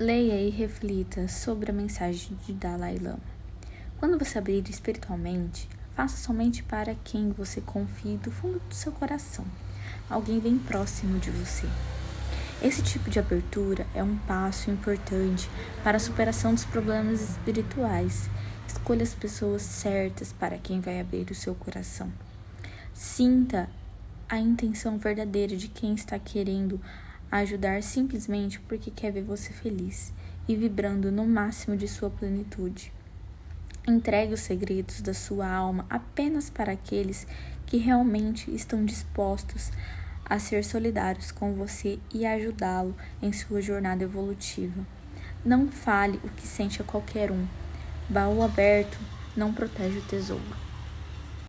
Leia e reflita sobre a mensagem de Dalai Lama. Quando você abrir espiritualmente, faça somente para quem você confie do fundo do seu coração, alguém bem próximo de você. Esse tipo de abertura é um passo importante para a superação dos problemas espirituais. Escolha as pessoas certas para quem vai abrir o seu coração. Sinta a intenção verdadeira de quem está querendo ajudar simplesmente porque quer ver você feliz e vibrando no máximo de sua plenitude. Entregue os segredos da sua alma apenas para aqueles que realmente estão dispostos a ser solidários com você e ajudá-lo em sua jornada evolutiva. Não fale o que sente a qualquer um. Baú aberto não protege o tesouro.